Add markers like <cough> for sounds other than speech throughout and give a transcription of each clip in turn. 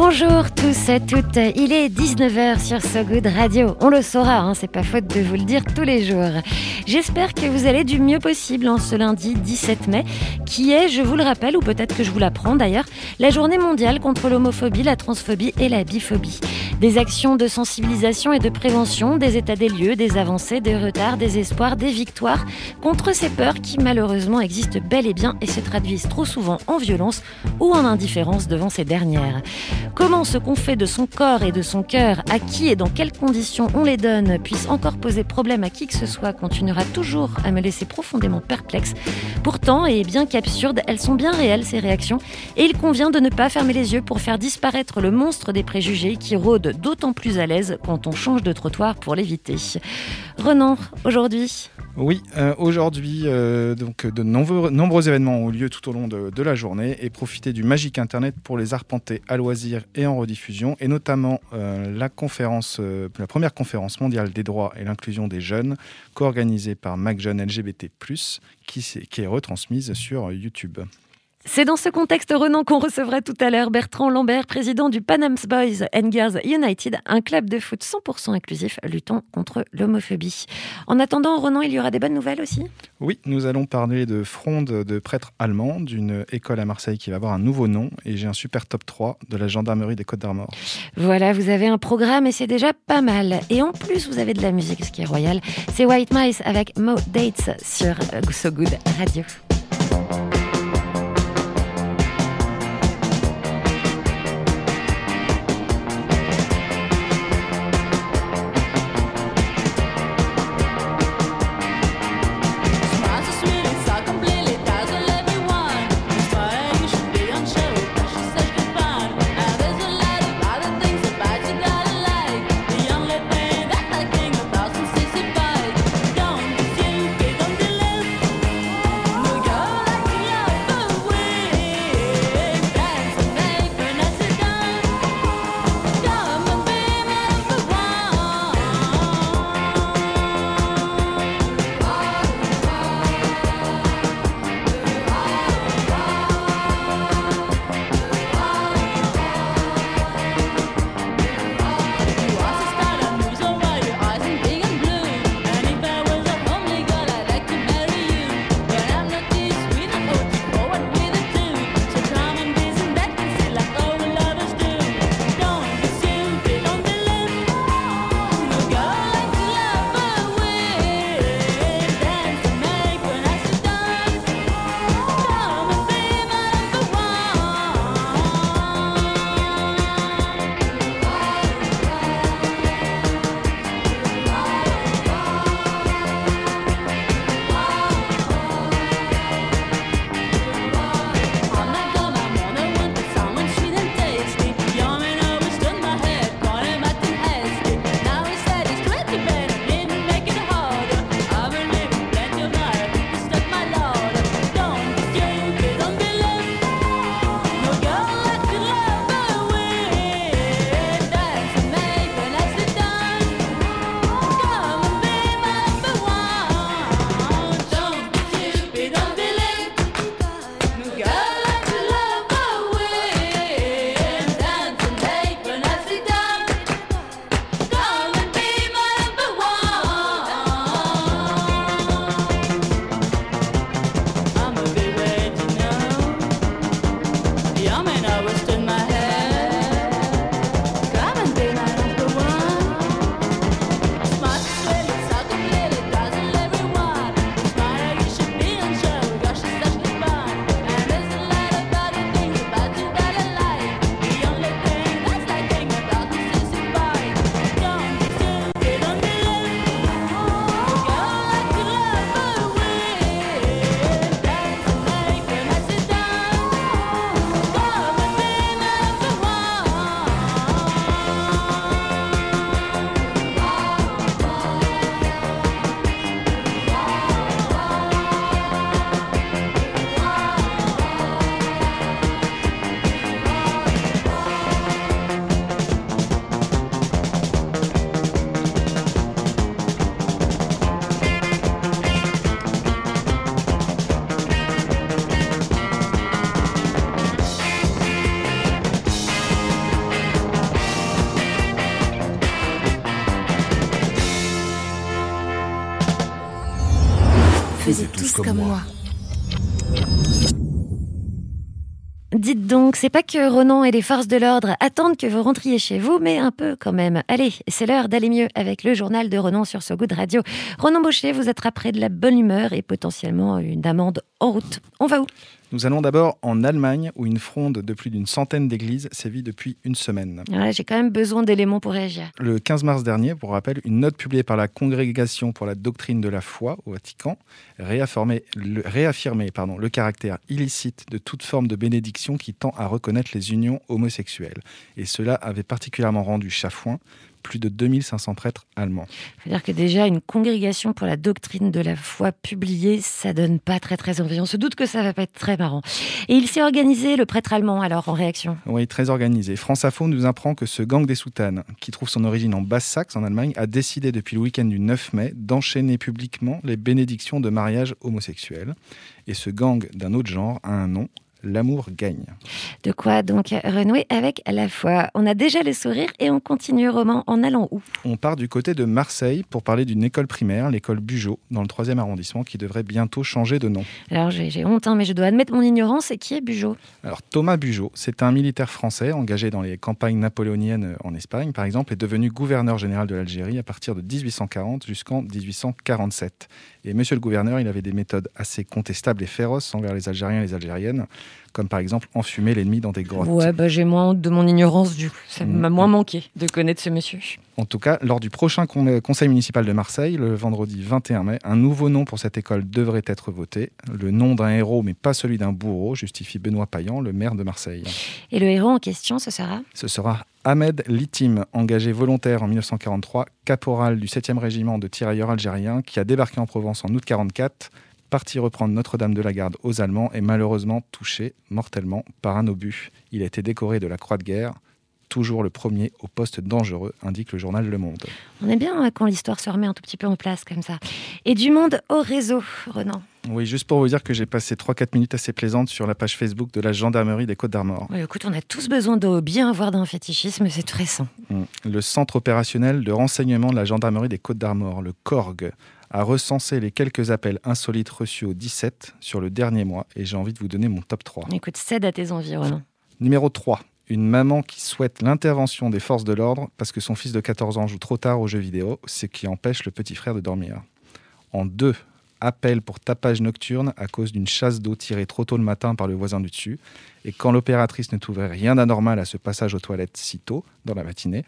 Bonjour tous et toutes, il est 19h sur So Good Radio. On le saura, hein, c'est pas faute de vous le dire tous les jours. J'espère que vous allez du mieux possible en ce lundi 17 mai, qui est, je vous le rappelle, ou peut-être que je vous l'apprends d'ailleurs, la journée mondiale contre l'homophobie, la transphobie et la biphobie. Des actions de sensibilisation et de prévention, des états des lieux, des avancées, des retards, des espoirs, des victoires contre ces peurs qui malheureusement existent bel et bien et se traduisent trop souvent en violence ou en indifférence devant ces dernières. Comment ce qu'on fait de son corps et de son cœur, à qui et dans quelles conditions on les donne, puisse encore poser problème à qui que ce soit, continuera toujours à me laisser profondément perplexe. Pourtant, et bien qu'absurdes, elles sont bien réelles ces réactions, et il convient de ne pas fermer les yeux pour faire disparaître le monstre des préjugés qui rôde d'autant plus à l'aise quand on change de trottoir pour l'éviter. Renan, aujourd'hui, Oui, euh, aujourd'hui, euh, donc de nombreux, événements ont lieu tout au long de, la journée et profitez du magique Internet pour les arpenter à loisir et en rediffusion, et notamment euh, la première conférence mondiale des droits et l'inclusion des jeunes, co-organisée par MacJeune LGBT+, qui, qui est retransmise sur YouTube. C'est dans ce contexte, Renan, qu'on recevra tout à l'heure Bertrand Lambert, président du Panams Boys and Girls United, un club de foot 100% inclusif luttant contre l'homophobie. En attendant, Renan, il y aura des bonnes nouvelles aussi? Oui, nous allons parler de Fronde de prêtres allemands, d'une école à Marseille qui va avoir un nouveau nom, et j'ai un super top 3 de la gendarmerie des Côtes d'Armor. Voilà, vous avez un programme et c'est déjà pas mal. Et en plus, vous avez de la musique, ce qui est royal. C'est White Mice avec Mo Dates sur euh, So Good Radio. C'est pas que Ronan et les forces de l'ordre attendent que vous rentriez chez vous, mais un peu quand même. Allez, c'est l'heure d'aller mieux avec le journal de Ronan sur Good Radio. Ronan Baucher vous attraperez de la bonne humeur et potentiellement une amende en route. On va où? Nous allons d'abord en Allemagne, où une fronde de plus d'une centaine d'églises sévit depuis une semaine. Ouais, J'ai quand même besoin d'éléments pour réagir. Le 15 mars dernier, pour rappel, une note publiée par la Congrégation pour la doctrine de la foi au Vatican réaffirmait le, réaffirmait, pardon, le caractère illicite de toute forme de bénédiction qui tend à reconnaître les unions homosexuelles. Et cela avait particulièrement rendu chafouin plus de 2500 prêtres allemands. C'est-à-dire que déjà, une congrégation pour la doctrine de la foi publiée, ça donne pas très très envie. On se doute que ça va pas être très marrant. Et il s'est organisé, le prêtre allemand, alors, en réaction? Oui, très organisé. France Info nous apprend que ce gang des soutanes, qui trouve son origine en Basse-Saxe, en Allemagne, a décidé depuis le week-end du 9 mai d'enchaîner publiquement les bénédictions de mariage homosexuel. Et ce gang d'un autre genre a un nom, L'amour gagne. De quoi donc renouer avec la foi? On a déjà le sourire et on continue roman en allant où? On part du côté de Marseille pour parler d'une école primaire, l'école Bugeaud, dans le 3e arrondissement, qui devrait bientôt changer de nom. Alors j'ai honte, hein, mais je dois admettre mon ignorance. Et qui est Bugeaud? Alors Thomas Bugeaud, c'est un militaire français engagé dans les campagnes napoléoniennes en Espagne, par exemple, est devenu gouverneur général de l'Algérie à partir de 1840 jusqu'en 1847. Et monsieur le gouverneur, il avait des méthodes assez contestables et féroces envers les Algériens et les Algériennes, comme par exemple enfumer l'ennemi dans des grottes. Ouais, bah, j'ai moins honte de mon ignorance du coup. Ça Mm. m'a moins manqué de connaître ce monsieur. En tout cas, lors du prochain con- conseil municipal de Marseille, le vendredi 21 mai, un nouveau nom pour cette école devrait être voté. Le nom d'un héros, mais pas celui d'un bourreau, justifie Benoît Payan, le maire de Marseille. Et le héros en question, ce sera? Ce sera Ahmed Litim, engagé volontaire en 1943, caporal du 7e régiment de tirailleurs algériens, qui a débarqué en Provence en août 44, parti reprendre Notre-Dame de la Garde aux Allemands et malheureusement touché mortellement par un obus. Il a été décoré de la Croix de guerre, toujours le premier au poste dangereux, indique le journal Le Monde. On est bien hein, quand l'histoire se remet un tout petit peu en place comme ça. Et du monde au réseau, Renan. Oui, juste pour vous dire que j'ai passé 3-4 minutes assez plaisantes sur la page Facebook de la gendarmerie des Côtes d'Armor. Écoute, on a tous besoin de bien avoir d'un fétichisme, c'est très sain. Mm. Le centre opérationnel de renseignement de la gendarmerie des Côtes d'Armor, le CORG, a recensé les quelques appels insolites reçus au 17 sur le dernier mois et j'ai envie de vous donner mon top 3. Écoute, cède à tes envies, Renan. Numéro 3. Une maman qui souhaite l'intervention des forces de l'ordre parce que son fils de 14 ans joue trop tard aux jeux vidéo, ce qui empêche le petit frère de dormir. En 2. Appel pour tapage nocturne à cause d'une chasse d'eau tirée trop tôt le matin par le voisin du dessus. Et quand l'opératrice ne trouvait rien d'anormal à ce passage aux toilettes si tôt dans la matinée,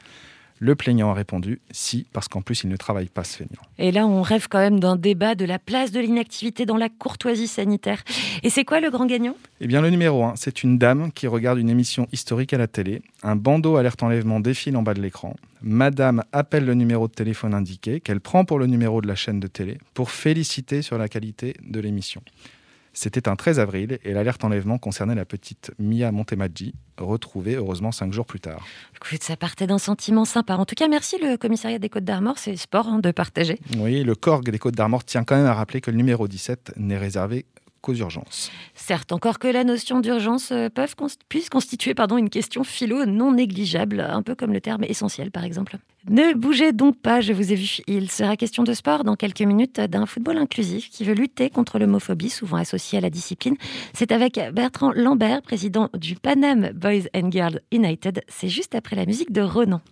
le plaignant a répondu si, parce qu'en plus il ne travaille pas ce feignant. Et là, on rêve quand même d'un débat de la place de l'inactivité dans la courtoisie sanitaire. Et c'est quoi le grand gagnant? Eh bien, le numéro 1, c'est une dame qui regarde une émission historique à la télé. Un bandeau alerte enlèvement défile en bas de l'écran. Madame appelle le numéro de téléphone indiqué, qu'elle prend pour le numéro de la chaîne de télé, pour féliciter sur la qualité de l'émission. C'était un 13 avril et l'alerte enlèvement concernait la petite Mia Montemaggi, retrouvée heureusement cinq jours plus tard. Écoute, ça partait d'un sentiment sympa. En tout cas, merci le commissariat des Côtes d'Armor, c'est sport hein, de partager. Oui, le Corg des Côtes d'Armor tient quand même à rappeler que le numéro 17 n'est réservé qu'aux urgences. Certes, encore que la notion d'urgence euh, puisse constituer pardon, une question philo non négligeable, un peu comme le terme essentiel par exemple. Ne bougez donc pas, je vous ai vu. Il sera question de sport dans quelques minutes, d'un football inclusif qui veut lutter contre l'homophobie, souvent associée à la discipline. C'est avec Bertrand Lambert, président du Panam Boys and Girls United. C'est juste après la musique de Ronan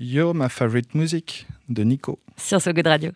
You're my favorite music de Nico. sur So Good Radio.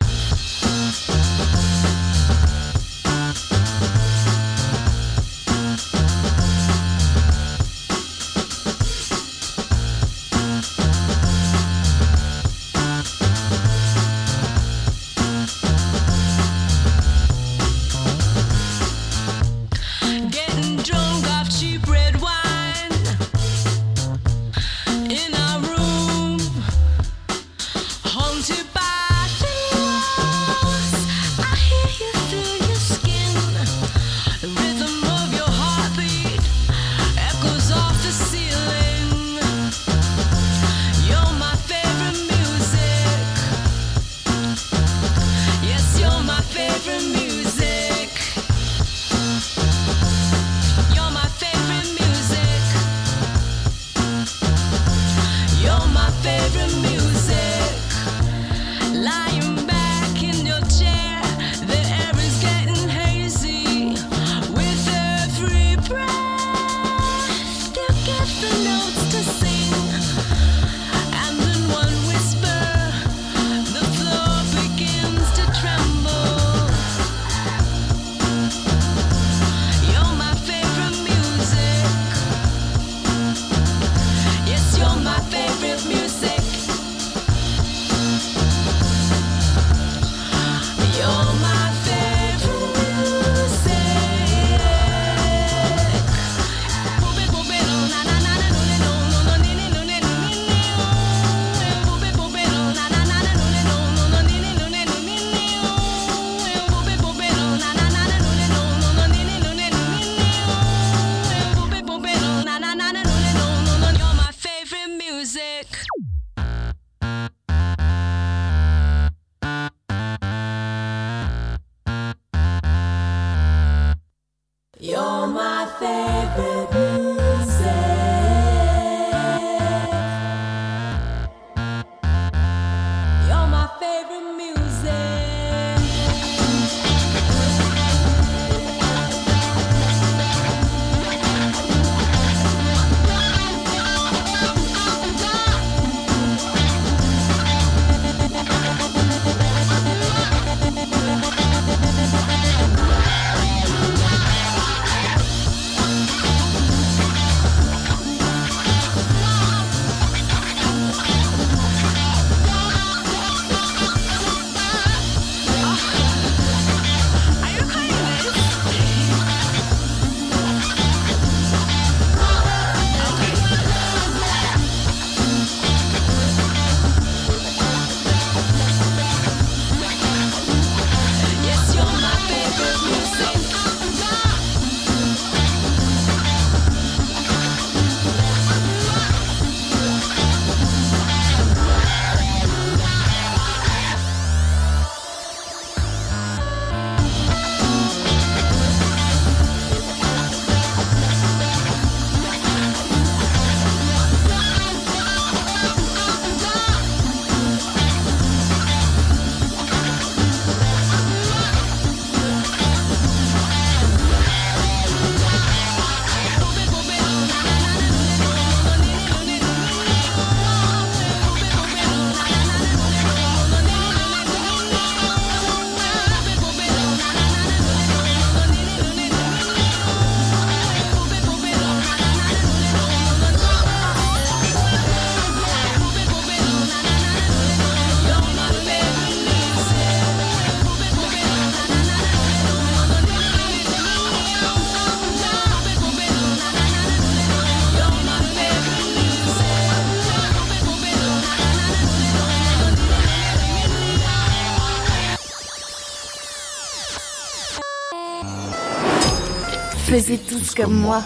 Faisez tous comme moi.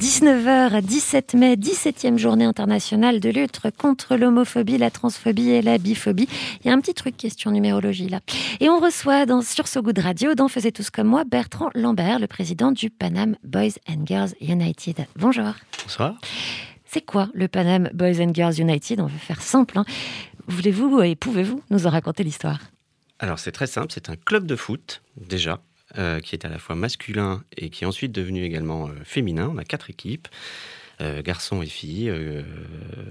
19h, 17 mai, 17e journée internationale de lutte contre l'homophobie, la transphobie et la biphobie. Il y a un petit truc question numérologie là. Et on reçoit dans, sur So Good Radio, dans Faisez tous comme moi, Bertrand Lambert, le président du Panam Boys and Girls United. Bonjour. Bonsoir. C'est quoi le Panam Boys and Girls United? On veut faire simple. hein. Voulez-vous et pouvez-vous nous en raconter l'histoire? Alors c'est très simple, c'est un club de foot déjà, euh, qui est à la fois masculin et qui est ensuite devenu également euh, féminin. On a quatre équipes, euh, garçons et filles,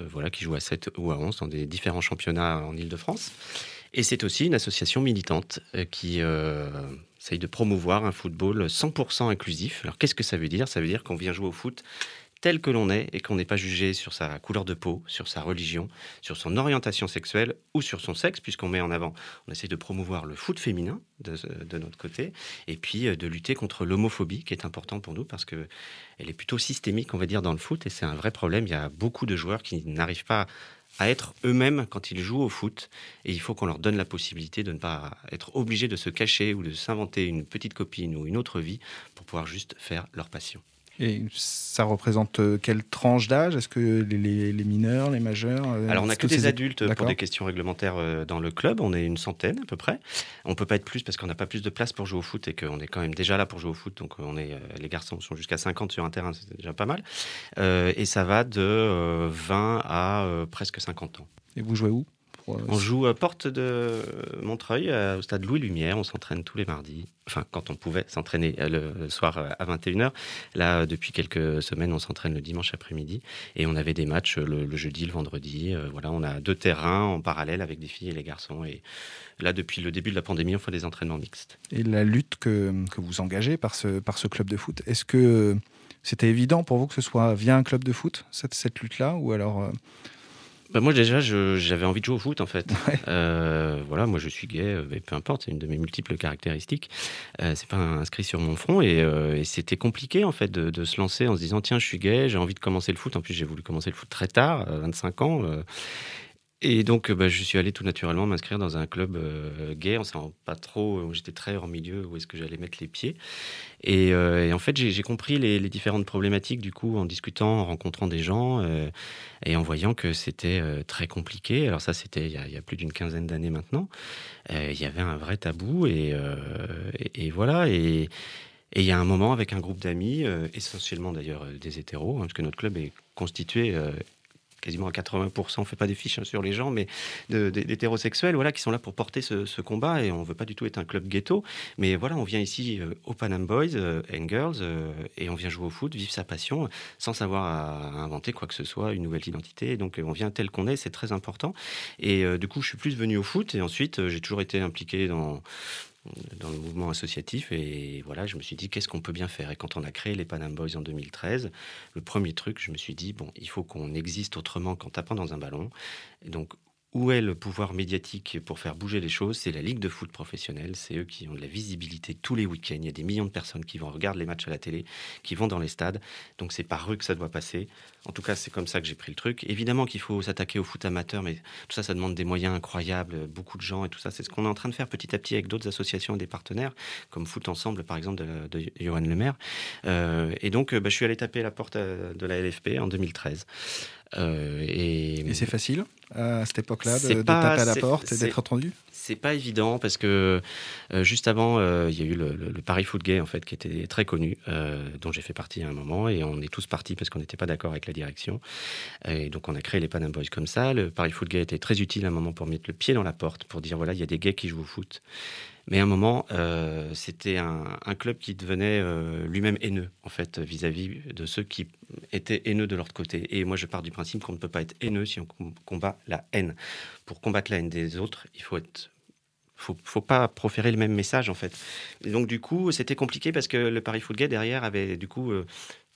voilà, qui jouent à 7 ou à 11 dans des différents championnats en Ile-de-France. Et c'est aussi une association militante qui essaye de promouvoir un football 100% inclusif. Alors qu'est-ce que ça veut dire? Ça veut dire qu'on vient jouer au foot tel que l'on est et qu'on n'est pas jugé sur sa couleur de peau, sur sa religion, sur son orientation sexuelle ou sur son sexe, puisqu'on met en avant, on essaie de promouvoir le foot féminin de, de notre côté, et puis euh, de lutter contre l'homophobie, qui est important pour nous, parce que elle est plutôt systémique, on va dire, dans le foot, et c'est un vrai problème. Il y a beaucoup de joueurs qui n'arrivent pas à être eux-mêmes quand ils jouent au foot, et il faut qu'on leur donne la possibilité de ne pas être obligés de se cacher ou de s'inventer une petite copine ou une autre vie pour pouvoir juste faire leur passion. Et ça représente euh, quelle tranche d'âge? Est-ce que les, les- les mineurs, les majeurs euh, Alors, on n'a que des adultes pour des questions réglementaires euh, dans le club. On est une centaine à peu près. On peut pas être plus parce qu'on n'a pas plus de place pour jouer au foot et qu'on est quand même déjà là pour jouer au foot. Donc, on est, les garçons sont jusqu'à 50 sur un terrain, c'est déjà pas mal. Euh, et ça va de euh, 20 à presque 50 ans. Et vous jouez où? On joue à Porte de Montreuil, au stade Louis Lumière. On s'entraîne tous les mardis. Enfin, quand on pouvait s'entraîner euh, le, soir euh, à 21h. Là, depuis quelques semaines, on s'entraîne le dimanche après-midi. Et on avait des matchs euh, le, le jeudi, le vendredi. Voilà, on a deux terrains en parallèle avec des filles et les garçons. Et là, depuis le début de la pandémie, on fait des entraînements mixtes. Et la lutte que, que vous engagez par ce, par ce club de foot, est-ce que c'était évident pour vous que ce soit via un club de foot, cette, cette lutte-là Ou alors. euh, Bah, moi déjà, j'avais envie de jouer au foot en fait. <laughs> Ouais. Euh, voilà, moi je suis gay, euh, mais peu importe, c'est une de mes multiples caractéristiques. Euh, c'est pas inscrit sur mon front et, euh, et c'était compliqué en fait de, de se lancer en se disant tiens, je suis gay, j'ai envie de commencer le foot. En plus, j'ai voulu commencer le foot très tard, à 25 ans. Et donc, euh, bah, je suis allé tout naturellement m'inscrire dans un club euh, gay. On ne savait pas trop, euh, j'étais très hors milieu, où est-ce que j'allais mettre les pieds. Et, euh, en fait, j'ai compris les, différentes problématiques du coup en discutant, en rencontrant des gens et en voyant que c'était très compliqué. Alors ça, c'était il, y a- plus d'une quinzaine d'années maintenant. Il y avait un vrai tabou et, voilà. Et, il y a un moment avec un groupe d'amis, essentiellement d'ailleurs des hétéros, hein, parce que notre club est constitué quasiment à 80%, on fait pas des fiches hein, sur les gens, mais d'hétérosexuels, voilà, qui sont là pour porter ce, combat. Et on veut pas du tout être un club ghetto, mais voilà, on vient ici euh, au Panam Boys euh, and Girls euh, et on vient jouer au foot, vivre sa passion, sans savoir à, inventer quoi que ce soit, une nouvelle identité. Donc euh, on vient tel qu'on est, c'est très important. Et du coup, je suis plus venu au foot et ensuite j'ai toujours été impliqué dans dans le mouvement associatif et voilà je me suis dit qu'est-ce qu'on peut bien faire? Et quand on a créé les Panam Boys en 2013 le premier truc je me suis dit bon il faut qu'on existe autrement qu'en tapant dans un ballon. Et donc où est le pouvoir médiatique pour faire bouger les choses? C'est la Ligue de foot professionnelle. C'est eux qui ont de la visibilité tous les week-ends. Il y a des millions de personnes qui vont regarder les matchs à la télé, qui vont dans les stades. Donc c'est par eux que ça doit passer. En tout cas, c'est comme ça que j'ai pris le truc. Évidemment qu'il faut s'attaquer au foot amateur, mais tout ça, ça demande des moyens incroyables, beaucoup de gens et tout ça. C'est ce qu'on est en train de faire petit à petit avec d'autres associations et des partenaires, comme Foot Ensemble, par exemple, de, de Johan Lemaire. Euh, et donc, euh, bah, je suis allé taper la porte euh, de la LFP en 2013. Euh, Et c'est facile? À cette époque-là de, C'est de pas- taper à la porte et d'être entendu c'est pas évident parce que euh, juste avant, euh, il y a eu le, le- le Paris Foot Gay en fait qui était très connu, euh, dont j'ai fait partie à un moment et on est tous partis parce qu'on n'était pas d'accord avec la direction. Et donc on a créé les Panam Boys comme ça. Le Paris Foot Gay était très utile à un moment pour mettre le pied dans la porte, pour dire voilà il y a des gays qui jouent au foot. Mais à un moment, euh, c'était un, club qui devenait euh, lui-même haineux, en fait, vis-à-vis de ceux qui étaient haineux de l'autre côté. Et moi, je pars du principe qu'on ne peut pas être haineux si on com- combat la haine. Pour combattre la haine des autres, il faut être faut, pas proférer le même message en fait. Et donc du coup, c'était compliqué parce que le Paris Foot derrière avait du coup euh,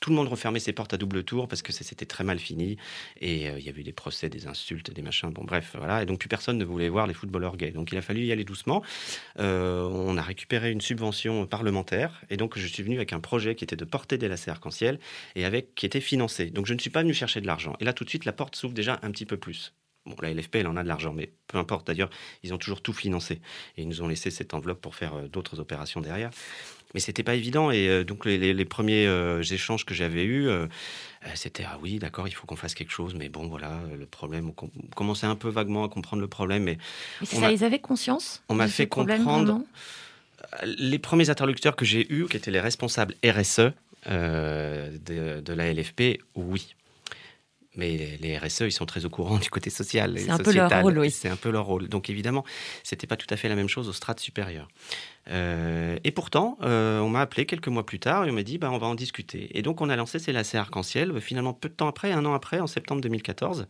tout le monde refermait ses portes à double tour parce que ça s'était très mal fini et euh, il y avait eu des procès, des insultes, des machins. Bon bref, voilà. Et donc plus personne ne voulait voir les footballeurs gays. Donc il a fallu y aller doucement. Euh, on a récupéré une subvention parlementaire et donc je suis venu avec un projet qui était de porter des lacets arc-en-ciel et avec qui était financé. Donc je ne suis pas venu chercher de l'argent. Et là tout de suite la porte s'ouvre déjà un petit peu plus. Bon, la LFP, elle en a de l'argent, mais peu importe. D'ailleurs, ils ont toujours tout financé. Et ils nous ont laissé cette enveloppe pour faire euh, d'autres opérations derrière. Mais c'était pas évident. Et euh, donc, les, les- les premiers euh, échanges que j'avais eus, euh, c'était Ah oui, d'accord, il faut qu'on fasse quelque chose. Mais bon, voilà, le problème. On, com- on commençait un peu vaguement à comprendre le problème. Mais ça, ils avaient conscience on m'a fait comprendre- les premiers interlocuteurs que j'ai eus, qui étaient les responsables RSE euh, de, de la LFP, oui. Mais les RSE, ils sont très au courant du côté social. C'est un peu leur rôle, oui. C'est un peu leur rôle. Donc évidemment, c'était pas tout à fait la même chose au strates supérieur. Euh, et pourtant, euh, on m'a appelé quelques mois plus tard et on m'a dit, bah, on va en discuter. Et donc on a lancé ces lacets arc-en-ciel, finalement peu de temps après, un an après, en septembre 2014.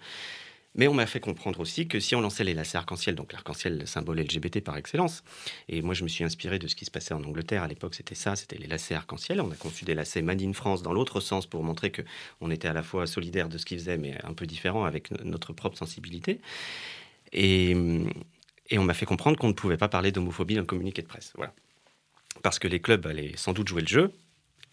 Mais on m'a fait comprendre aussi que si on lançait les lacets arc-en-ciel, donc l'arc-en-ciel, le symbole LGBT par excellence, et moi je me suis inspiré de ce qui se passait en Angleterre à l'époque, c'était ça, c'était les lacets arc-en-ciel. On a conçu des lacets Made in France dans l'autre sens pour montrer que on était à la fois solidaire de ce qu'ils faisaient, mais un peu différent avec no- notre propre sensibilité. Et, et on m'a fait comprendre qu'on ne pouvait pas parler d'homophobie dans le communiqué de presse. Voilà. Parce que les clubs allaient sans doute jouer le jeu,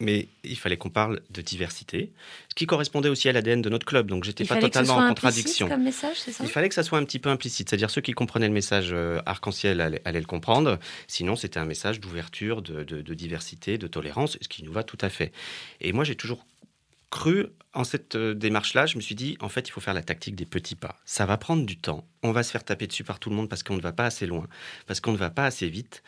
mais il fallait qu'on parle de diversité, ce qui correspondait aussi à l'ADN de notre club. Donc j'étais pas totalement en contradiction. comme message, c'est ça? Il fallait que ça soit un petit peu implicite, c'est-à-dire ceux qui comprenaient le message euh, arc-en-ciel allaient, allaient le comprendre, sinon c'était un message d'ouverture, de, de- de diversité, de tolérance, ce qui nous va tout à fait. Et moi j'ai toujours cru en cette euh, démarche-là, je me suis dit, en fait, il faut faire la tactique des petits pas. Ça va prendre du temps, on va se faire taper dessus par tout le monde parce qu'on ne va pas assez loin, parce qu'on ne va pas assez vite.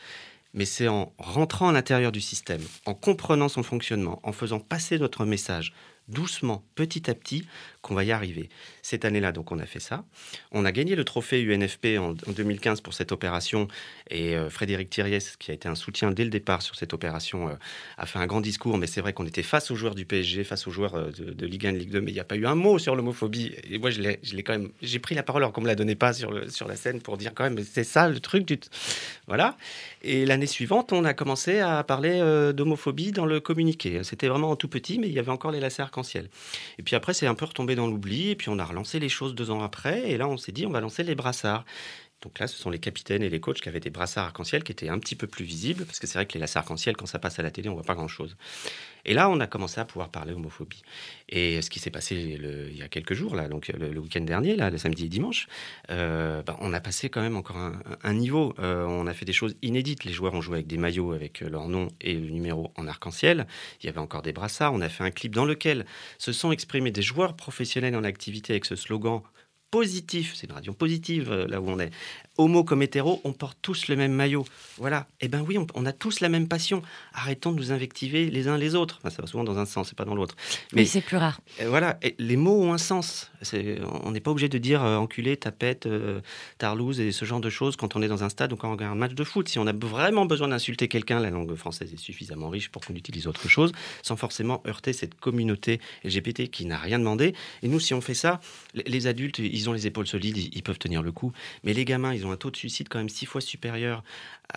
Mais c'est en rentrant à l'intérieur du système, en comprenant son fonctionnement, en faisant passer notre message doucement, petit à petit, qu'on va y arriver. Cette année-là, donc, on a fait ça. On a gagné le trophée UNFP en, en 2015 pour cette opération. Et euh, Frédéric Thiriès, qui a été un soutien dès le départ sur cette opération, euh, a fait un grand discours. Mais c'est vrai qu'on était face aux joueurs du PSG, face aux joueurs euh, de, Ligue 1 de Ligue 2, mais il n'y a pas eu un mot sur l'homophobie. Et moi, je l'ai quand même. J'ai pris la parole alors qu'on me la donnait pas sur, le, sur la scène pour dire quand même, c'est ça le truc du. Voilà. Et l'année suivante, on a commencé à parler d'homophobie dans le communiqué. C'était vraiment en tout petit, mais il y avait encore les lacets arc-en-ciel. Et puis après, c'est un peu retombé dans l'oubli. Et puis on a relancé les choses deux ans après. Et là, on s'est dit, on va lancer les brassards. Donc là, ce sont les capitaines et les coachs qui avaient des brassards arc-en-ciel qui étaient un petit peu plus visibles, parce que c'est vrai que les lacets arc-en-ciel, quand ça passe à la télé, on voit pas grand-chose. Et là, on a commencé à pouvoir parler homophobie. Et ce qui s'est passé il y a quelques jours, là, donc le, week-end dernier, là, le samedi et dimanche, euh, ben, on a passé quand même encore un, niveau. Euh, on a fait des choses inédites. Les joueurs ont joué avec des maillots avec leur nom et le numéro en arc-en-ciel. Il y avait encore des brassards. On a fait un clip dans lequel se sont exprimés des joueurs professionnels en activité avec ce slogan positif, c'est une radio positive euh, là où on est. Homo comme hétéro, on porte tous le même maillot. Voilà. Eh ben oui, on, on a tous la même passion. Arrêtons de nous invectiver les uns les autres. Enfin, ça va souvent dans un sens, c'est pas dans l'autre. Mais c'est plus rare. Et voilà, et les mots ont un sens. C'est- On n'est pas obligé de dire euh, enculé, tapette, euh, tarlouse et ce genre de choses quand on est dans un stade ou quand on regarde un match de foot. Si on a vraiment besoin d'insulter quelqu'un, la langue française est suffisamment riche pour qu'on utilise autre chose, sans forcément heurter cette communauté LGBT qui n'a rien demandé. Et nous, si on fait ça, les- adultes, ils ont les épaules solides, ils, ils peuvent tenir le coup. Mais les gamins, ils ont un taux de suicide quand même six fois supérieur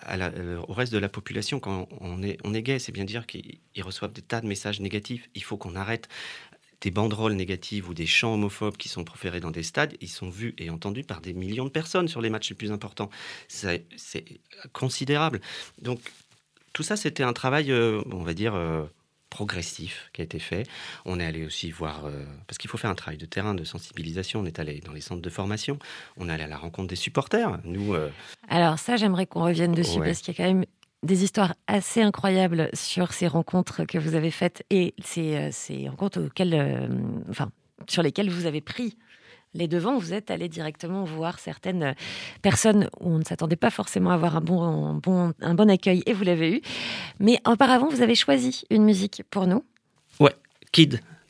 euh, au reste de la population quand on est, gay. C'est bien dire qu'ils ils reçoivent des tas de messages négatifs. Il faut qu'on arrête des banderoles négatives ou des chants homophobes qui sont proférés dans des stades, ils sont vus et entendus par des millions de personnes sur les matchs les plus importants. C'est considérable. Donc, tout ça, c'était un travail, euh, on va dire, euh, progressif qui a été fait. On est allé aussi voir, euh, parce qu'il faut faire un travail de terrain, de sensibilisation. On est allé dans les centres de formation, on est allé à la rencontre des supporters. Nous, euh, Alors ça, j'aimerais qu'on revienne dessus Ouais. parce qu'il y a quand même des histoires assez incroyables sur ces rencontres que vous avez faites et ces, euh, ces rencontres auxquelles, euh, enfin, sur lesquelles vous avez pris les devants. Vous êtes allé directement voir certaines euh, personnes où on ne s'attendait pas forcément à avoir un bon, un bon, un bon accueil et vous l'avez eu. Mais auparavant, vous avez choisi une musique pour nous. ouais, Kid,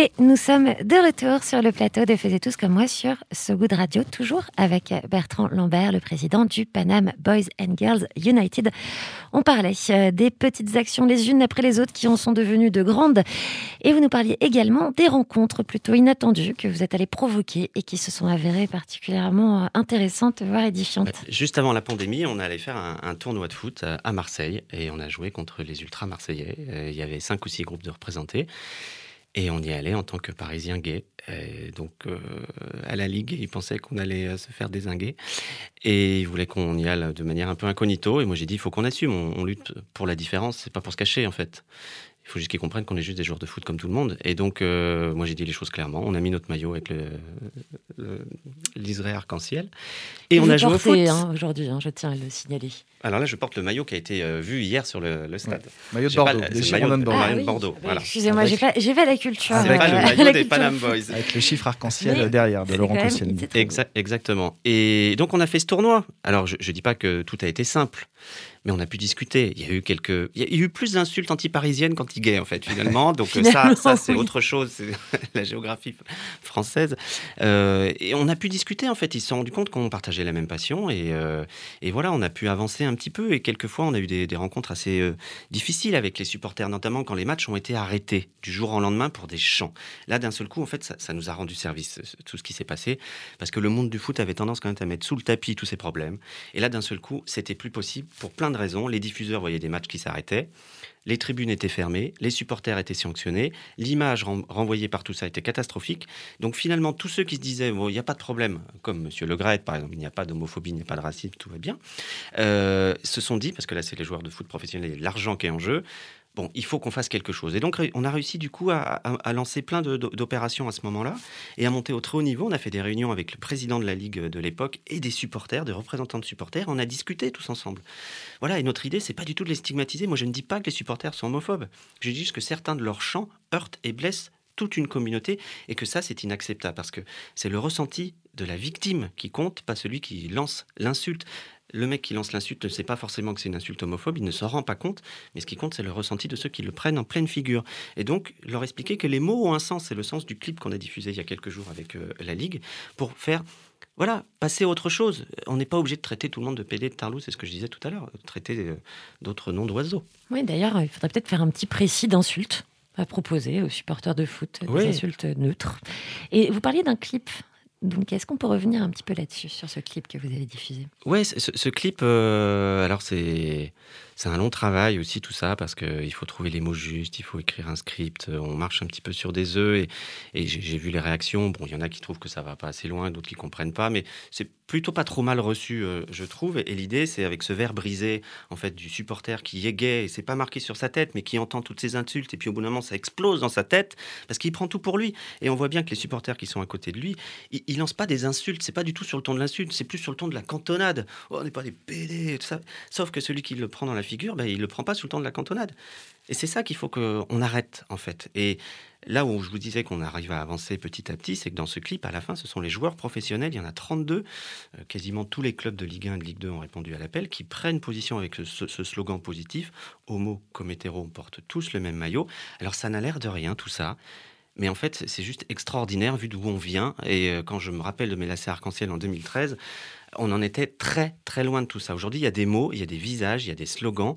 Et nous sommes de retour sur le plateau de Faisez tous comme moi sur So Good Radio, toujours avec Bertrand Lambert, le président du Panam Boys and Girls United. On parlait euh, des petites actions les unes après les autres qui en sont devenues de grandes. Et vous nous parliez également des rencontres plutôt inattendues que vous êtes allés provoquer et qui se sont avérées particulièrement euh, intéressantes, voire édifiantes. Juste avant la pandémie, on allait faire un, un tournoi de foot à- Marseille et on a joué contre les ultras marseillais. Euh, Il y avait cinq ou six groupes de représentés. Et on y allait en tant que Parisien gay. Donc, euh, à la Ligue, ils pensaient qu'on allait euh, se faire désinguer. Et ils voulaient qu'on y aille de manière un peu incognito. Et moi, j'ai dit, il faut qu'on assume. On, on lutte pour la différence. C'est pas pour se cacher, en fait. Il faut juste qu'ils comprennent qu'on est juste des joueurs de foot comme tout le monde. Et donc, euh, moi, j'ai dit les choses clairement. On a mis notre maillot avec le, le- liseré arc-en-ciel. Et on a joué au foot. portez, hein, aujourd'hui, hein, je tiens à le signaler. Alors là, je porte le maillot qui a été euh, vu hier sur le, le stade. Maillot de pas Bordeaux, le- maillot de de- Bordeaux. oui. Ah, Voilà. Excusez-moi, Avec- j'ai pas, pas la culture. Avec euh, le maillot des culture Panam. Boys. Avec le chiffre arc-en-ciel derrière de Laurent exactement. Et donc on a fait ce tournoi. Alors je ne dis pas que tout a été simple, mais on a pu discuter. Il y a eu quelques, il y a eu plus d'insultes anti-parisiennes qu'anti-gays en fait finalement. Donc <laughs> ça, ça c'est oui. autre chose, c'est <laughs> la géographie française. Euh, et on a pu discuter en fait. Ils se sont rendus compte qu'on partageait la même passion et, euh, et voilà, on a pu avancer un petit peu. Et quelquefois on a eu des, des rencontres assez euh, difficiles avec les supporters, notamment quand les matchs ont été arrêtés du jour au lendemain pour des chants. Là d'un seul coup en fait ça, ça nous a rendu service tout ce qui s'est passé parce que le monde du foot avait tendance quand même à mettre sous le tapis tous ces problèmes. Et là, d'un seul coup, c'était plus possible pour plein de raisons. Les diffuseurs voyaient des matchs qui s'arrêtaient, les tribunes étaient fermées, les supporters étaient sanctionnés, l'image ren- renvoyée par tout ça était catastrophique. Donc finalement, tous ceux qui se disaient, il n'y a pas de problème, comme Monsieur Le Gret, par exemple, il n'y a pas d'homophobie, il n'y a pas de racisme, tout va bien, euh, se sont dit, parce que là, c'est les joueurs de foot professionnels, l'argent qui est en jeu, Bon, il faut qu'on fasse quelque chose. Et donc, on a réussi du coup à, à- lancer plein d'opérations à ce moment-là et à monter au très haut niveau. On a fait des réunions avec le président de la Ligue de l'époque et des supporters, des représentants de supporters. On a discuté tous ensemble. Voilà, et notre idée, c'est pas du tout de les stigmatiser. Moi, je ne dis pas que les supporters sont homophobes. Je dis juste que certains de leurs chants heurtent et blessent toute une communauté et que ça, c'est inacceptable parce que c'est le ressenti de la victime qui compte, pas celui qui lance l'insulte. Le mec qui lance l'insulte ne sait pas forcément que c'est une insulte homophobe, il ne s'en rend pas compte, mais ce qui compte, c'est le ressenti de ceux qui le prennent en pleine figure. Et donc, leur expliquer que les mots ont un sens, c'est le sens du clip qu'on a diffusé il y a quelques jours avec euh, la Ligue, pour faire, voilà, passer à autre chose. On n'est pas obligé de traiter tout le monde de PD, de tarlou, c'est ce que je disais tout à l'heure, traiter euh, d'autres noms d'oiseaux. Oui, d'ailleurs, il faudrait peut-être faire un petit précis d'insultes à proposer aux supporters de foot, Oui. des insultes neutres. Et vous parliez d'un clip. Donc, est-ce qu'on peut revenir un petit peu là-dessus, sur ce clip que vous avez diffusé? Ce- ce clip, euh, alors c'est c'est un long travail aussi tout ça parce qu'il faut trouver les mots justes, il faut écrire un script. euh, On marche un petit peu sur des œufs et, et j'ai vu les réactions. Bon, il y en a qui trouvent que ça va pas assez loin, d'autres qui comprennent pas, mais c'est plutôt pas trop mal reçu, euh, je trouve. Et l'idée, c'est avec ce verre brisé en fait du supporter qui est gay et c'est pas marqué sur sa tête, mais qui entend toutes ces insultes et puis au bout d'un moment ça explose dans sa tête parce qu'il prend tout pour lui. Et on voit bien que les supporters qui sont à côté de lui, ils, ils lancent pas des insultes. C'est pas du tout sur le ton de l'insulte, c'est plus sur le ton de la cantonade. Oh, on n'est pas des PD, tout ça. Sauf que celui qui le prend dans la figure, ben, il le prend pas sous le ton de la cantonade. Et c'est ça qu'il faut qu'on arrête, en fait. Et là où je vous disais qu'on arrive à avancer petit à petit, c'est que dans ce clip, à la fin, ce sont les joueurs professionnels, il y en a 32, euh, quasiment tous les clubs de Ligue 1 et de Ligue 2 ont répondu à l'appel, qui prennent position avec ce, ce slogan positif, homo comme hétéro, on porte tous le même maillot. Alors ça n'a l'air de rien, tout ça. Mais en fait, c'est juste extraordinaire vu d'où on vient. Et euh, quand je me rappelle de mes lacets arc-en-ciel en 2013, on en était très très loin de tout ça. Aujourd'hui, il y a des mots, il y a des visages, il y a des slogans.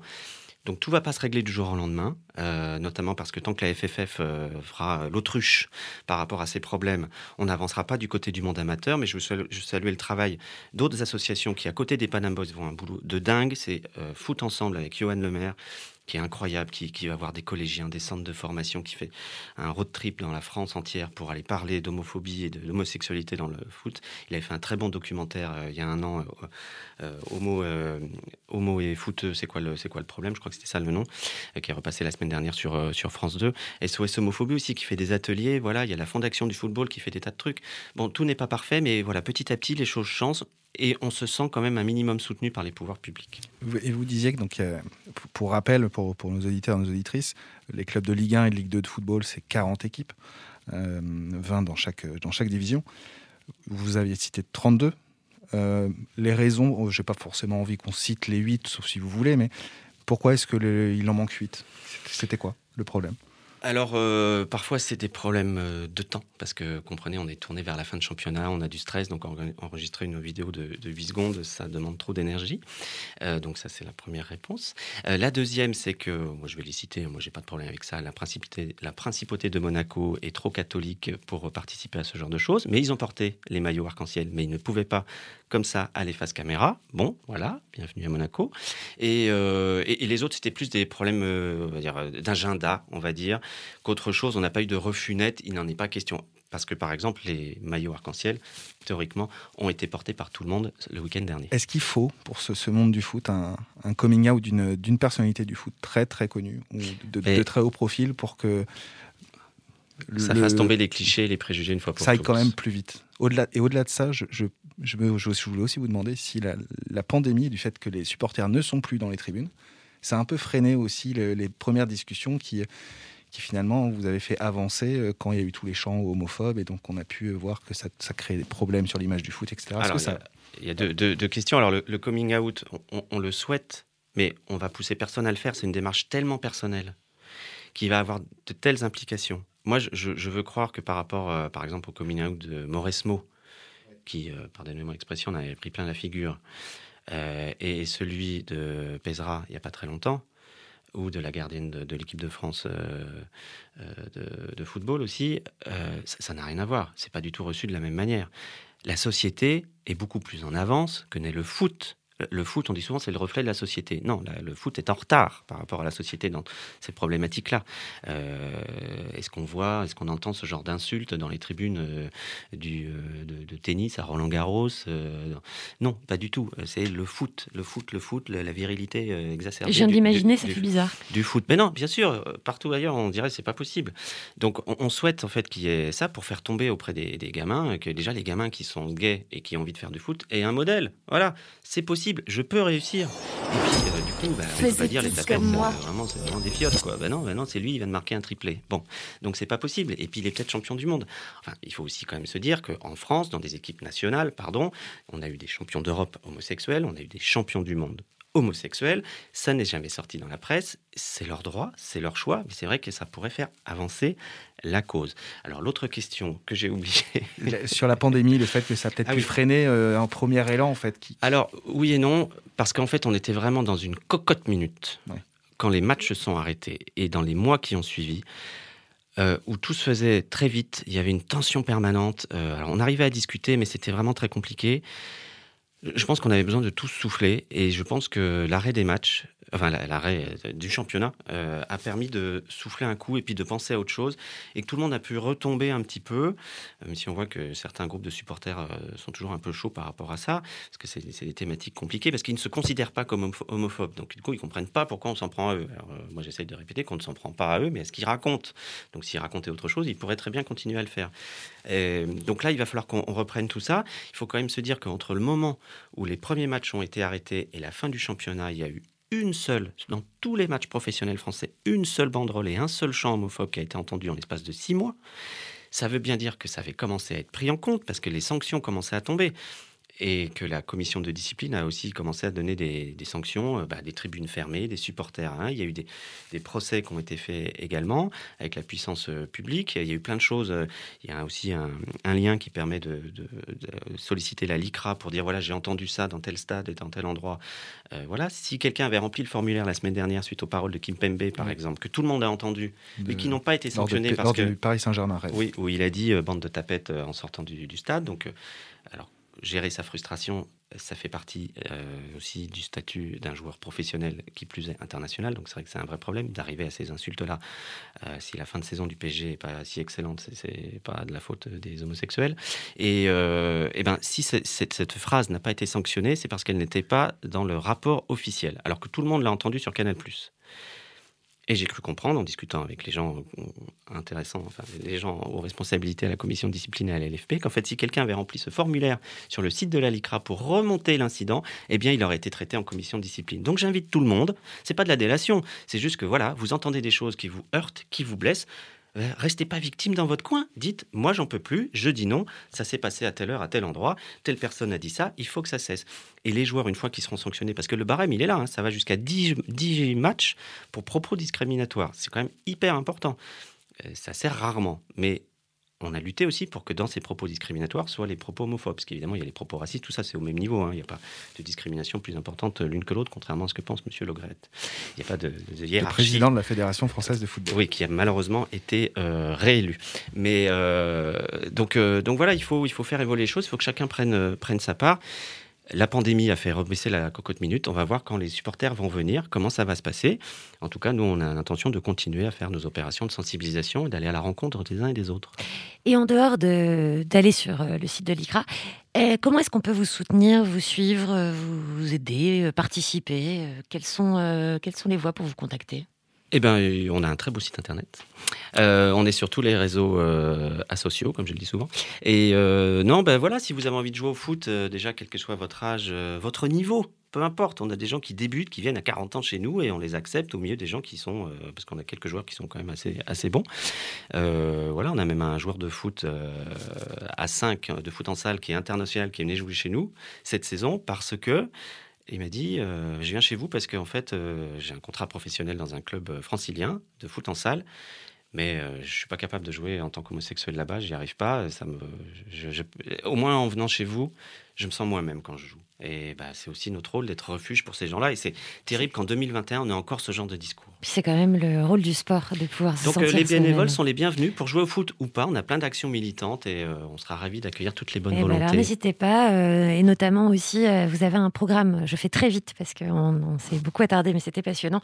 Donc tout va pas se régler du jour au lendemain, euh, notamment parce que tant que la FFF euh, fera l'autruche par rapport à ces problèmes, on n'avancera pas du côté du monde amateur. Mais je veux saluer, je veux saluer le travail d'autres associations qui, à côté des Panam Boys, font un boulot de dingue. C'est euh, Foot Ensemble avec Johan Lemaire qui est incroyable, qui, qui va voir des collégiens, des centres de formation, qui fait un road trip dans la France entière pour aller parler d'homophobie et de l'homosexualité dans le foot. Il avait fait un très bon documentaire euh, il y a un an, euh, euh, Homo, Homo et foot, c'est quoi, le, quoi le problème? Je crois que c'était ça le nom, qui est repassé la semaine dernière sur, sur France 2. SOS Homophobie aussi, qui fait des ateliers. Voilà, il y a la Fondation du football qui fait des tas de trucs. Bon, tout n'est pas parfait, mais voilà, petit à petit, les choses changent et on se sent quand même un minimum soutenu par les pouvoirs publics. Et vous disiez que, donc, euh, pour- rappel, pour, pour nos auditeurs et nos auditrices, les clubs de Ligue 1 et de Ligue 2 de football, c'est 40 équipes, euh, 20 dans chaque, dans chaque division. Vous aviez cité 32. Euh, les raisons, je n'ai pas forcément envie qu'on cite les 8, sauf si vous voulez, mais pourquoi est-ce qu'il en manque 8 C'était quoi le problème? Alors, euh, parfois, c'est des problèmes euh, de temps, parce que, comprenez, on est tourné vers la fin de championnat, on a du stress, donc en- enregistrer une vidéo de, de 8 secondes, ça demande trop d'énergie. Euh, donc, ça, c'est la première réponse. La deuxième, c'est que, moi, je vais les citer, moi, j'ai pas de problème avec ça, la principauté, la principauté de Monaco est trop catholique pour participer à ce genre de choses, mais ils ont porté les maillots arc-en-ciel, mais ils ne pouvaient pas, comme ça, aller face caméra. Bon, voilà, bienvenue à Monaco. Et, euh, et- et les autres, c'était plus des problèmes euh, euh, d'agenda, on va dire, qu'autre chose. On n'a pas eu de refus net, il n'en est pas question. Parce que, par exemple, les maillots arc-en-ciel, théoriquement, ont été portés par tout le monde le week-end dernier. Est-ce qu'il faut, pour ce, ce monde du foot, un, un coming out d'une personnalité du foot très très connue ou de, très haut profil pour que Ça fasse tomber les clichés les préjugés une fois pour ça aille toutes. quand même plus vite. Et au-delà de ça, je, je, je, me- je- je voulais aussi vous demander si la, la pandémie, du fait que les supporters ne sont plus dans les tribunes, ça a un peu freiné aussi le- les premières discussions qui, qui finalement vous avez fait avancer euh, quand il y a eu tous les chants homophobes et donc on a pu voir que ça, ça crée des problèmes sur l'image du foot, etc. Alors, que il y ça- a- il y a, deux, deux- deux questions. Alors, le, le coming out, on, le souhaite, mais on va pousser personne à le faire. C'est une démarche tellement personnelle qui va avoir de telles implications. Moi, je veux croire que par rapport, euh, par exemple, au coming out de Mauresmo, qui, euh, pardonnez-moi l'expression, en avait pris plein la figure, euh, et celui de Pesera il n'y a pas très longtemps, ou de la gardienne de, l'équipe de France euh, de, de football aussi, ça n'a rien à voir. C'est pas du tout reçu de la même manière. La société est beaucoup plus en avance que n'est le foot. Le- foot, on dit souvent, c'est le reflet de la société. Non, la- le foot est en retard par rapport à la société dans ces problématiques-là. Euh, est-ce qu'on voit, est-ce qu'on entend ce genre d'insultes dans les tribunes euh, du, euh, de, de tennis à Roland Garros Non, pas du tout. C'est le foot, le foot, le foot, la, la virilité exacerbée. Je viens d'imaginer, ça du- fait bizarre. du foot. Mais non, bien sûr, partout ailleurs, on dirait que c'est pas possible. Donc, on, on souhaite en fait qu'il y ait ça pour faire tomber auprès des, des gamins, que déjà les gamins qui sont gays et qui ont envie de faire du foot aient un modèle. Voilà, c'est possible, je peux réussir. Et puis, euh, du coup, bah, on peut pas dire les tapettes, moi. euh, vraiment, c'est vraiment des fiottes, quoi. Bah non, bah non, c'est lui, il vient de marquer un triplé. Bon, donc c'est pas possible. Et puis, il est peut-être champion du monde. Enfin, il faut aussi quand même se dire qu'en France, dans des équipes nationales, pardon, on a eu des champions d'Europe homosexuels, on a eu des champions du monde homosexuels. Ça n'est jamais sorti dans la presse. C'est leur droit, c'est leur choix, mais c'est vrai que ça pourrait faire avancer la cause. Alors l'autre question que j'ai oubliée. <laughs> Sur la pandémie, le fait que ça a peut-être Ah pu oui. freiner euh, un premier élan en fait qui, Alors oui et non, parce qu'en fait on était vraiment dans une cocotte minute Ouais. quand les matchs se sont arrêtés et dans les mois qui ont suivi. euh, où tout se faisait très vite, il y avait une tension permanente. euh, alors on arrivait à discuter, mais c'était vraiment très compliqué. Je pense qu'on avait besoin de tous souffler et je pense que l'arrêt des matchs, enfin la- l'arrêt euh, du championnat, euh, a permis de souffler un coup et puis de penser à autre chose et que tout le monde a pu retomber un petit peu, même si on voit que certains groupes de supporters euh, sont toujours un peu chauds par rapport à ça, parce que c'est des thématiques compliquées, parce qu'ils ne se considèrent pas comme homopho- homophobes. Donc du coup, ils comprennent pas pourquoi on s'en prend à eux. Euh, moi, j'essaye de répéter qu'on ne s'en prend pas à eux, mais à ce qu'ils racontent. Donc s'ils racontaient autre chose, ils pourraient très bien continuer à le faire. Et donc là, il va falloir qu'on on reprenne tout ça. Il faut quand même se dire qu'entre le moment où les premiers matchs ont été arrêtés et la fin du championnat, il y a eu une seule, dans tous les matchs professionnels français, une seule banderole et un seul chant homophobe qui a été entendu en l'espace de six mois. Ça veut bien dire que ça avait commencé à être pris en compte parce que les sanctions commençaient à tomber. Et que la commission de discipline a aussi commencé à donner des, des sanctions, euh, bah, des tribunes fermées, des supporters. hein. Il y a eu des, des procès qui ont été faits également avec la puissance euh, publique. Il y a eu plein de choses. euh, Il y a aussi un, un lien qui permet de, de- de solliciter la LICRA pour dire voilà, j'ai entendu ça dans tel stade et dans tel endroit. Euh, voilà, si quelqu'un avait rempli le formulaire la semaine dernière suite aux paroles de Kim Pembe, par Oui. exemple, que tout le monde a entendu, mais qui n'ont pas été lors de- sanctionnés lors parce que Paris Saint-Germain. Oui, où il a dit bande de tapettes en sortant du, du stade. Donc, alors, gérer sa frustration, ça fait partie euh, aussi du statut d'un joueur professionnel qui plus est international. Donc c'est vrai que c'est un vrai problème d'arriver à ces insultes-là. Euh, si la fin de saison du PSG n'est pas si excellente, c'est- pas de la faute des homosexuels. Et, euh, eh ben, si cette, phrase n'a pas été sanctionnée, c'est parce qu'elle n'était pas dans le rapport officiel, alors que tout le monde l'a entendu sur Canal+. Et j'ai cru comprendre, en discutant avec les gens euh, intéressants, les gens aux responsabilités à la commission de discipline à l'LFP, qu'en fait, si quelqu'un avait rempli ce formulaire sur le site de la LICRA pour remonter l'incident, eh bien, il aurait été traité en commission discipline. Donc, j'invite tout le monde. C'est pas de la délation, c'est juste que voilà, vous entendez des choses qui vous heurtent, qui vous blessent. Euh, Restez pas victime dans votre coin. Dites, moi j'en peux plus, je dis non, ça s'est passé à telle heure, à tel endroit, telle personne a dit ça, il faut que ça cesse. Et les joueurs, une fois qu'ils seront sanctionnés, parce que le barème, il est là, hein, ça va jusqu'à 10, 10 matchs pour propos discriminatoires. C'est quand même hyper important. Euh, ça sert rarement. Mais on a lutté aussi pour que dans ces propos discriminatoires soient les propos homophobes. Parce qu'évidemment, il y a les propos racistes, tout ça c'est au même niveau. hein. Il n'y a pas de discrimination plus importante l'une que l'autre, contrairement à ce que pense M. Logrette. Il n'y a pas de, de Le hiérarchie. président de la Fédération française de football. Oui, qui a malheureusement été euh, réélu. Mais euh, donc, euh, donc voilà, il faut, il faut faire évoluer les choses, il faut que chacun prenne, prenne sa part. La pandémie a fait rebaisser la cocotte minute. On va voir quand les supporters vont venir, comment ça va se passer. En tout cas, nous, on a l'intention de continuer à faire nos opérations de sensibilisation et d'aller à la rencontre des uns et des autres. Et en dehors de- d'aller sur euh, le site de l'ICRA, euh, comment est-ce qu'on peut vous soutenir, vous suivre, euh, vous, aider, participer quelles sont les voies pour vous contacter? Eh bien, on a un très beau site internet. Euh, on est sur tous les réseaux euh, asociaux, comme je le dis souvent. Et euh, non, ben voilà, si vous avez envie de jouer au foot, euh, déjà, quel que soit votre âge, votre niveau, peu importe. On a des gens qui débutent, qui viennent à 40 ans chez nous et on les accepte au milieu des gens qui sont, parce qu'on a quelques joueurs qui sont quand même assez, assez bons. Voilà, on a même un joueur de foot à 5 de foot en salle qui est international, qui est venu jouer chez nous cette saison parce que il m'a dit, euh, je viens chez vous parce qu'en fait, euh, j'ai un contrat professionnel dans un club euh, francilien de foot en salle, mais je suis pas capable de jouer en tant qu'homosexuel là-bas, j'y arrive pas. Ça me, au moins en venant chez vous, je me sens moi-même quand je joue. Et bah, c'est aussi notre rôle d'être refuge pour ces gens-là. Et c'est terrible qu'en 2021, on ait encore ce genre de discours. C'est quand même le rôle du sport de pouvoir se Donc euh, sentir les bénévoles sont les bienvenus pour jouer au foot ou pas. On a plein d'actions militantes et euh, on sera ravis d'accueillir toutes les bonnes Eh ben alors, volontés. n'hésitez pas, euh, et notamment aussi, euh, vous avez un programme, je fais très vite parce qu'on on s'est beaucoup attardé, mais c'était passionnant,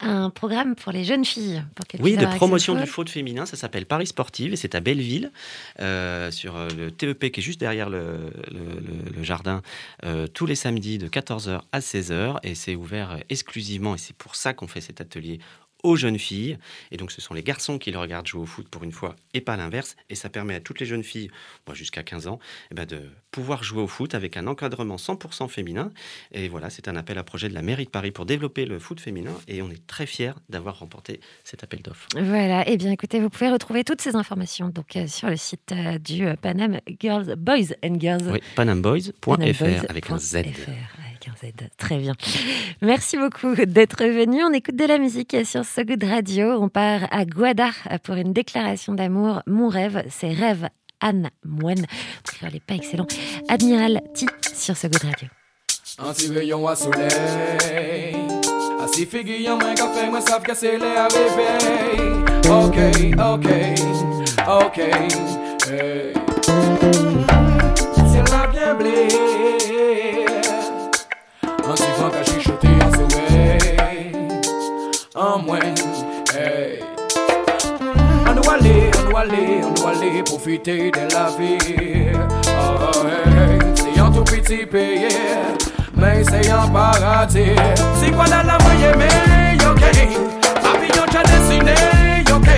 un programme pour les jeunes filles. Pour Oui, de promotion du foot. féminin, ça s'appelle Paris Sportive et c'est à Belleville, sur le TEP qui est juste derrière le, le- le- jardin, euh, tous les samedis de 14h à 16h et c'est ouvert exclusivement et c'est pour ça qu'on fait cet atelier aux jeunes filles. Et donc, ce sont les garçons qui le regardent jouer au foot pour une fois et pas l'inverse. Et ça permet à toutes les jeunes filles, moi jusqu'à 15 ans, eh ben, de pouvoir jouer au foot avec un encadrement 100% féminin. Et voilà, c'est un appel à projet de la mairie de Paris pour développer le foot féminin. Et on est très fiers d'avoir remporté cet appel d'offres. Voilà, et bien écoutez, vous pouvez retrouver toutes ces informations donc, euh, sur le site euh, du euh, Panam Girls, Boys and Girls. Oui, panamboys.fr avec un Z. Z, très bien. Merci beaucoup d'être venu. On écoute de la musique sur So Good Radio. On part à Guada pour une déclaration d'amour. Mon rêve, c'est rêve Anne Moine. Elle n'est pas excellent. Admiral T sur So Good Radio. Bien ble An mwen, hey. An nou ale, an nou ale, an nou ale Profite de la vie. Oh, hey. Se yon tout piti peye Men se yon paradis Si kwa la la mwenye me, ok. Papi yon cha desine, ok.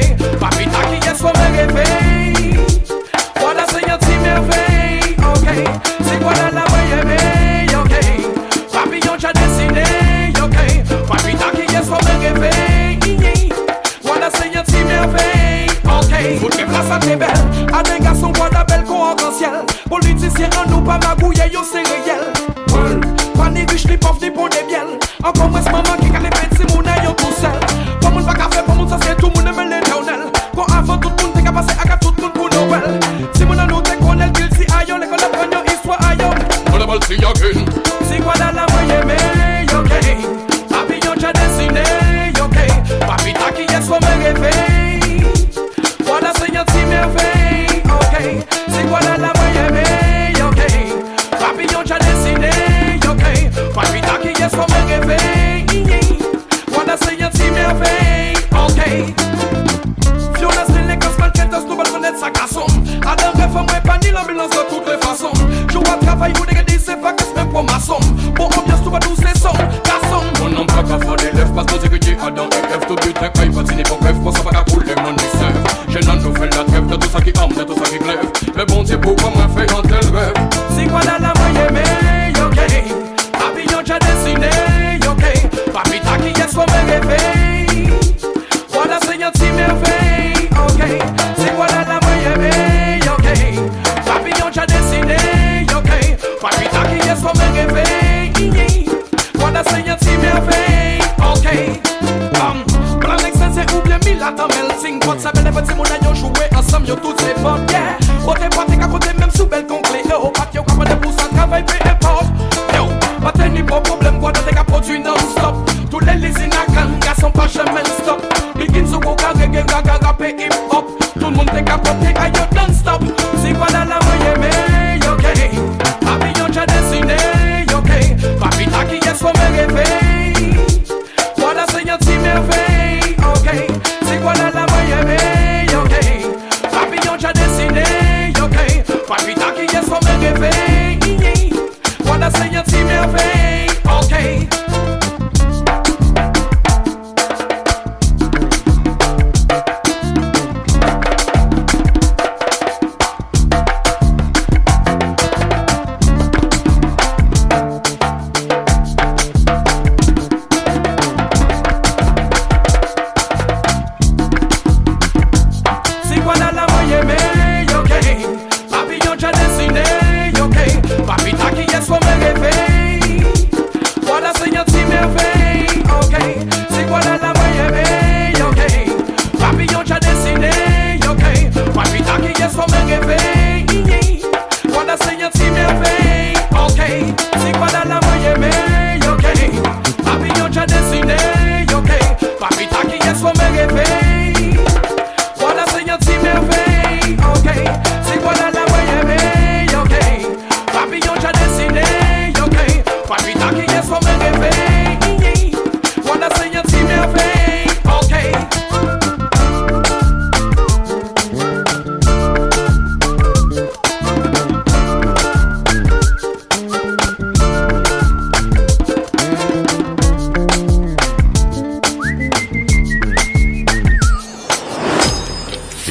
Papi ta ki yes fo me reve Wala se yon ti merveille, ok. Si kwa la la mwenye me, ok. Papi yon cha desine, ok. Papi ta ki yes fo me Ki frasa te bel Ane gason wada bel kon organsyel Politisyen an nou pa magouye yo se reyel Pa ni riche ni pof ni pon de biel Ankon mwes maman ki kale pen si mounen yo tou sel Pa moun pa kafe, pa moun sa se tou mounen men le teonel Kon avan tout moun te ka pase ak a tout moun pou nobel. Si moun an nou te konel, bil si ayon Le kon apren yo iswa ayon Kon amal si yagen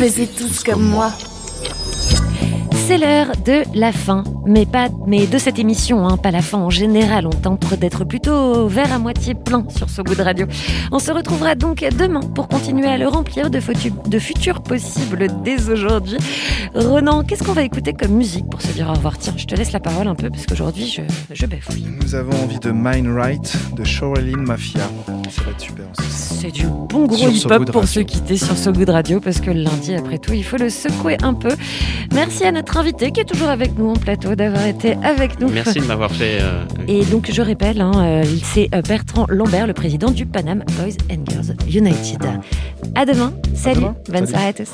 Faisez tous comme moi. C'est l'heure de la fin, mais pas mais de cette émission, hein, pas la fin en général. On tente d'être plutôt vert à moitié plein sur ce goût de radio. On se retrouvera donc demain pour continuer à le remplir de, futurs possibles dès aujourd'hui. Ronan, qu'est-ce qu'on va écouter comme musique pour se dire au revoir? Tiens, je te laisse la parole un peu parce qu'aujourd'hui je, je bafouille. Nous avons envie de Mind Right de Shoreline Mafia. Ça va être super aussi. C'est du bon gros So hip-hop Good pour se quitter sur So Good Radio parce que lundi, après tout, il faut le secouer un peu. Merci à notre invité qui est toujours avec nous en plateau d'avoir été avec nous. Merci de m'avoir fait. euh, Et donc, je rappelle, hein, euh, c'est euh, Bertrand Lambert, le président du Panam Boys and Girls United. À demain. Salut. demain. Bonne Salut. soirée à tous.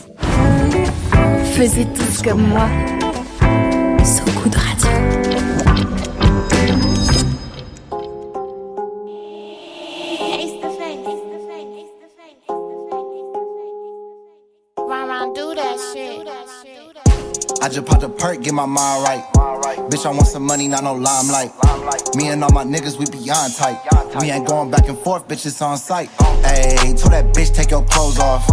Faisez tous comme moi. So Good Radio. I just popped a perk, get my mind right. Bitch, I want some money, not no limelight. Me and all my niggas, we beyond tight. We ain't going back and forth, bitch, it's on site. Ayy, told that bitch, take your clothes off.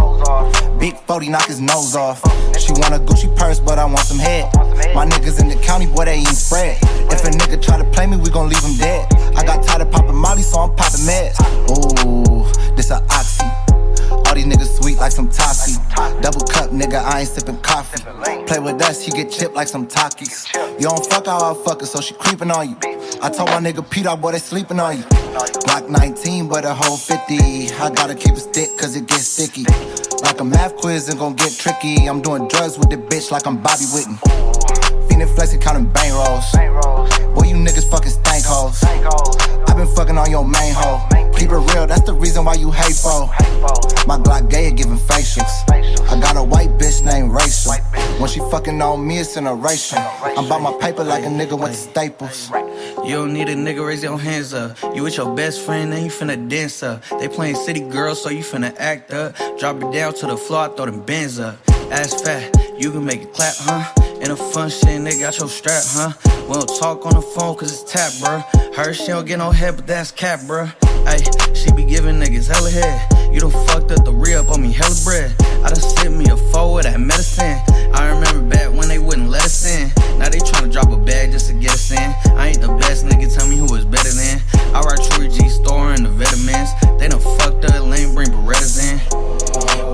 Big 40, knock his nose off. She want a Gucci purse, but I want some head. My niggas in the county, boy, they ain't spread. If a nigga try to play me, we gon' leave him dead. I got tired of popping Molly, so I'm popping meds. Ooh, Double cup, nigga, I ain't sipping coffee. Play with us, he get chipped like some Takis. You don't fuck how I fuck her, so she creeping on you. I told my nigga Pete, boy, they sleeping on you. Glock 19, but a whole 50. I gotta keep it stick, cause it gets sticky. Like a math quiz, and gon' get tricky. I'm doing drugs with the bitch like I'm Bobby Whitten. Fiendin' flexing, counting bang rolls. Boy, you niggas fucking stank hoes. I been fucking on your main hoe. Keep it real, that's the reason why you hateful. My Glock gay giving facials. I got a white bitch named Rachel. When she fucking on me, it's an erasure. I'm about my paper like a nigga went to Staples. You don't need a nigga, raise your hands up. You with your best friend, then you finna dance up. They playing city girls, so you finna act up. Drop it down to the floor, I throw them bands up. Ass fat, you can make it clap, huh? In a fun shit, nigga, got your strap, huh? We don't talk on the phone, cause it's tap, bruh. Heard she don't get no head, but that's cap, bruh. Ayy, she be giving niggas hella head. You done fucked up the re-up on me, hella bread. I done sent me a four with that medicine. I remember back when they wouldn't let us in. Now they tryna drop a bag just to get us in. I ain't the best nigga, tell me who is better than. I ride Troy G store in the vitamins. They done fucked up, lane bring Berettas in.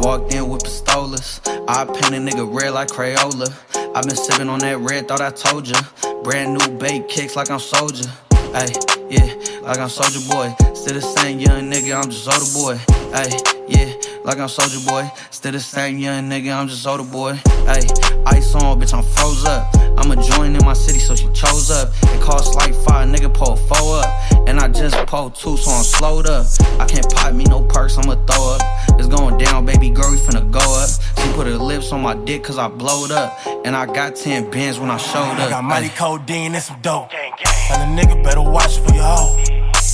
Walked in with pistolas. I paint a nigga red like Crayola. i been sipping on that red, thought I told ya. Brand new bait kicks like I'm soldier. Ay, yeah, like I'm soldier boy. Still the same young nigga, I'm just older boy. Ay, yeah, like I'm soldier boy. Still the same young nigga, I'm just older boy. Ay, ice on, bitch, I'm froze up. I'm a join in my city, so she chose up. It costs like five, nigga, pull four up. And I just pulled two, so I'm slowed up. I can't pop me no perks, I'ma throw up. It's going down, baby girl, we finna go up. She put her lips on my dick, cause I blowed up. And I got 10 bins when I showed up. I up. got mighty Ay. codeine and some dope. Tell a nigga better watch for your hoe.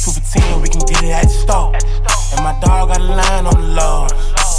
Two for ten, we can get it at the store. And my dog got a line on the low.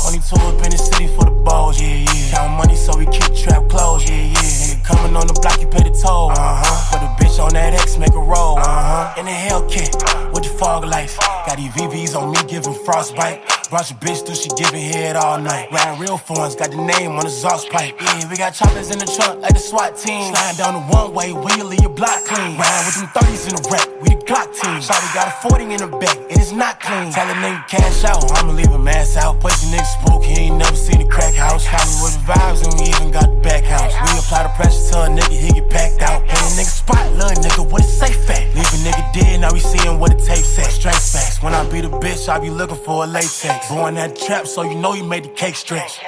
22 up in the city for the balls, yeah, yeah. Count money so we keep trap closed, yeah, yeah. Nigga coming on the block, you pay the toll, uh huh. Put a on that X, make a roll, uh huh. In the Hellcat with the fog lights. Got these VVs on me giving frostbite. Brought your bitch through, she giving head all night. Riding real phones, got the name on the exhaust pipe. Yeah, we got choppers in the trunk like the SWAT team. Sliding down the one way, wheel leave your block clean. Riding with them 30s in the rack, we the Glock team. Shawty got a 40 in the back, and it's not clean. Tell a nigga cash out, I'ma leave him ass out. Pussy nigga spook, he ain't never seen a crack house. Call me with the vibes, and we even got the back house. We apply the pressure to a nigga, he get packed out. Hit a nigga spot, nigga, what it safe at? Leave a nigga dead, now we seeing what it tape said. Straight facts, when I beat a bitch, I be looking for a latex. Born that trap, so you know you made the cake stretch.